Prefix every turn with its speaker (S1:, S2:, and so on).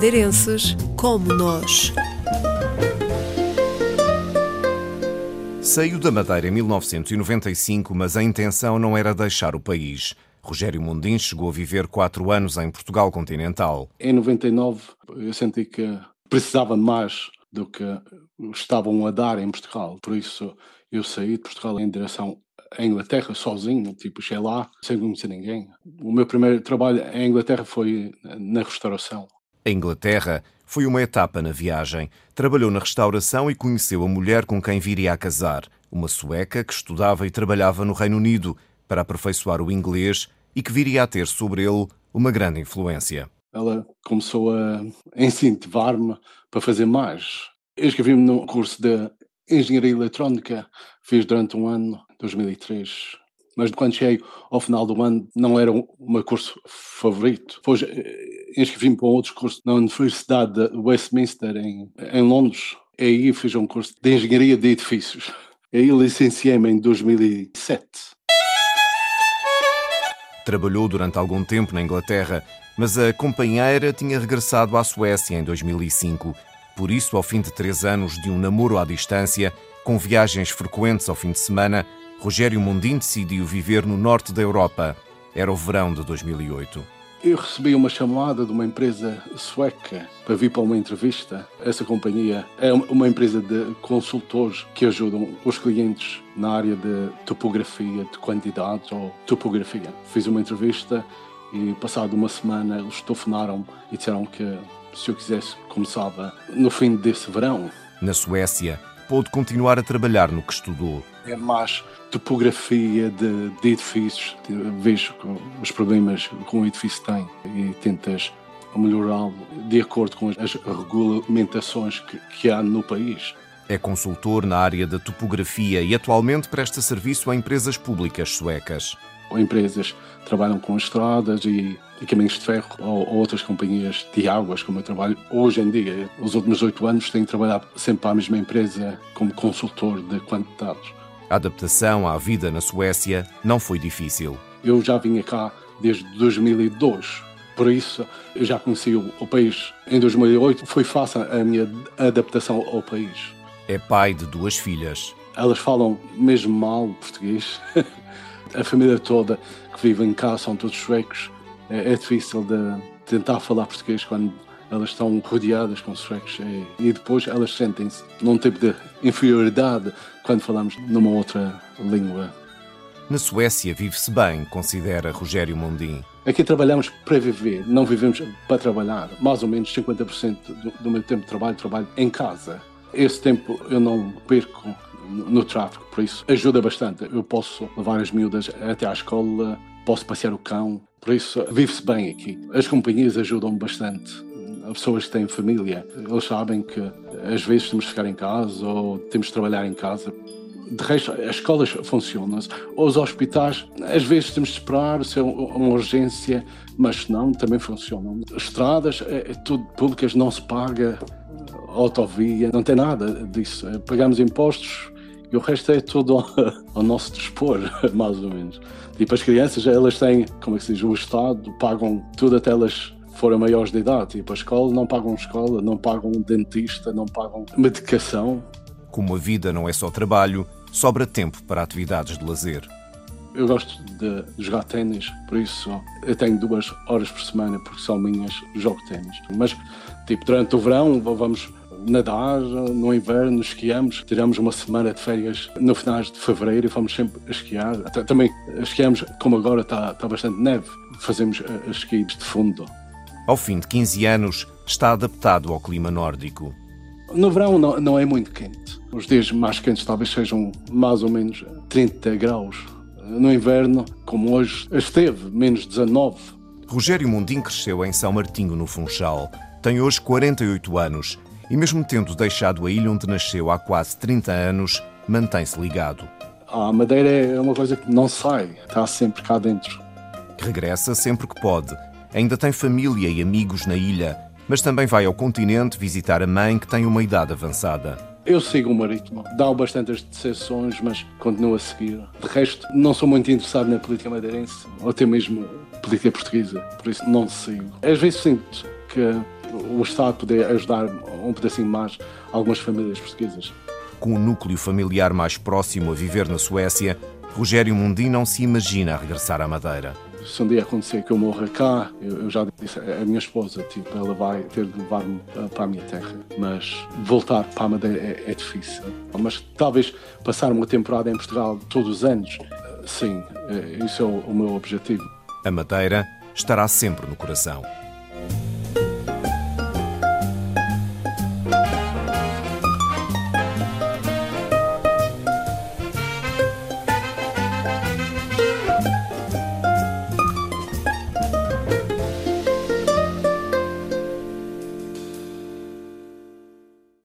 S1: madeirenses como nós.
S2: Saiu da Madeira em 1995, mas a intenção não era deixar o país. Rogério Mundim chegou a viver quatro anos em Portugal continental.
S3: Em 99 eu senti que precisava mais do que estavam a dar em Portugal. Por isso eu saí de Portugal em direção à Inglaterra sozinho, tipo, cheguei lá sem conhecer ninguém. O meu primeiro trabalho em Inglaterra foi na restauração.
S2: A Inglaterra foi uma etapa na viagem. Trabalhou na restauração e conheceu a mulher com quem viria a casar, uma sueca que estudava e trabalhava no Reino Unido para aperfeiçoar o inglês e que viria a ter sobre ele uma grande influência.
S3: Ela começou a incentivar-me para fazer mais. Eu inscrevi-me no curso de Engenharia Eletrónica, fiz durante um ano, 2003. Mas quando cheguei ao final do ano, não era o meu curso favorito. Depois eh, inscrevi-me para um outro curso na Universidade de Westminster, em, em Londres. E aí fiz um curso de Engenharia de Edifícios. E aí licenciei-me em 2007.
S2: Trabalhou durante algum tempo na Inglaterra, mas a companheira tinha regressado à Suécia em 2005. Por isso, ao fim de três anos de um namoro à distância, com viagens frequentes ao fim de semana, Rogério Mundim decidiu viver no norte da Europa. Era o verão de 2008.
S3: Eu recebi uma chamada de uma empresa sueca para vir para uma entrevista. Essa companhia é uma empresa de consultores que ajudam os clientes na área de topografia, de quantidades ou topografia. Fiz uma entrevista e, passado uma semana, eles telefonaram e disseram que se eu quisesse, começava no fim desse verão.
S2: Na Suécia, pôde continuar a trabalhar no que estudou.
S3: É mais topografia de, de edifícios, vejo os problemas que um edifício tem e tentas melhorá-lo de acordo com as regulamentações que, que há no país.
S2: É consultor na área da topografia e atualmente presta serviço a empresas públicas suecas.
S3: Empresas trabalham com estradas e, e caminhos de ferro ou, ou, outras companhias de águas, como eu trabalho hoje em dia. Os últimos oito anos tenho trabalhado sempre para a mesma empresa como consultor de quantidades.
S2: A adaptação à vida na Suécia não foi difícil.
S3: Eu já vinha cá desde 2002, por isso eu já conheci o, país. Em 2008 foi fácil a minha adaptação ao país.
S2: É pai de duas filhas.
S3: Elas falam mesmo mal português. a família toda que vive em cá são todos suecos. É, é difícil de tentar falar português quando elas estão rodeadas com suecos e depois elas sentem-se num tipo de inferioridade quando falamos numa outra língua.
S2: Na Suécia vive-se bem, considera Rogério Mondim.
S3: Aqui trabalhamos para viver, não vivemos para trabalhar. Mais ou menos 50% do, do meu tempo de trabalho, trabalho em casa. Esse tempo eu não perco no tráfego, por isso ajuda bastante. Eu posso levar as miúdas até à escola, posso passear o cão, por isso vive-se bem aqui. As companhias ajudam bastante pessoas que têm família, eles sabem que às vezes temos de ficar em casa ou temos de trabalhar em casa. De resto, as escolas funcionam. Os hospitais, às vezes temos de esperar se é uma urgência, mas não, também funcionam. Estradas, é, é tudo públicas, não se paga autovia, não tem nada disso. É, pagamos impostos e o resto é tudo ao, ao nosso dispor, mais ou menos. Tipo, as crianças, elas têm, como é que se diz, o Estado, pagam tudo até elas forem maiores de idade. Tipo, a escola não pagam escola, não pagam dentista, não pagam medicação.
S2: Como a vida não é só trabalho, sobra tempo para atividades de lazer.
S3: Eu gosto de jogar ténis, por isso eu tenho duas horas por semana, porque são minhas, jogo ténis. Mas, tipo, durante o verão vamos nadar, no inverno esquiamos, tiramos uma semana de férias no final de fevereiro e fomos sempre a esquiar. Também esquiamos, como agora está, está bastante neve, fazemos eh, esquios de fundo.
S2: Ao fim de 15 anos, está adaptado ao clima nórdico.
S3: No verão não, não é muito quente. Os dias mais quentes talvez sejam mais ou menos 30 graus. No inverno, como hoje, esteve menos 19.
S2: Rogério Mundim cresceu em São Martinho, no Funchal. Tem hoje 48 anos e, mesmo tendo deixado a ilha onde nasceu há quase 30 anos, mantém-se ligado.
S3: A Madeira é uma coisa que não sai, está sempre cá dentro.
S2: Regressa sempre que pode Ainda tem família e amigos na ilha, mas também vai ao continente visitar a mãe que tem uma idade avançada.
S3: Eu sigo o meu ritmo. Dá bastantes decepções, mas continuo a seguir. De resto, não sou muito interessado na política madeirense, ou até mesmo política portuguesa, por isso não sigo. Às vezes sinto que o Estado poder ajudar um pedacinho mais algumas famílias portuguesas.
S2: Com o núcleo familiar mais próximo a viver na Suécia, Rogério Mundim não se imagina a regressar à Madeira.
S3: Se um dia acontecer que eu morra cá, eu, já disse a minha esposa, tipo, ela vai ter de levar-me para a minha terra. Mas voltar para a Madeira é, é difícil. Mas talvez passar uma temporada em Portugal todos os anos, sim, é, isso é o, o meu objetivo.
S2: A Madeira estará sempre no coração.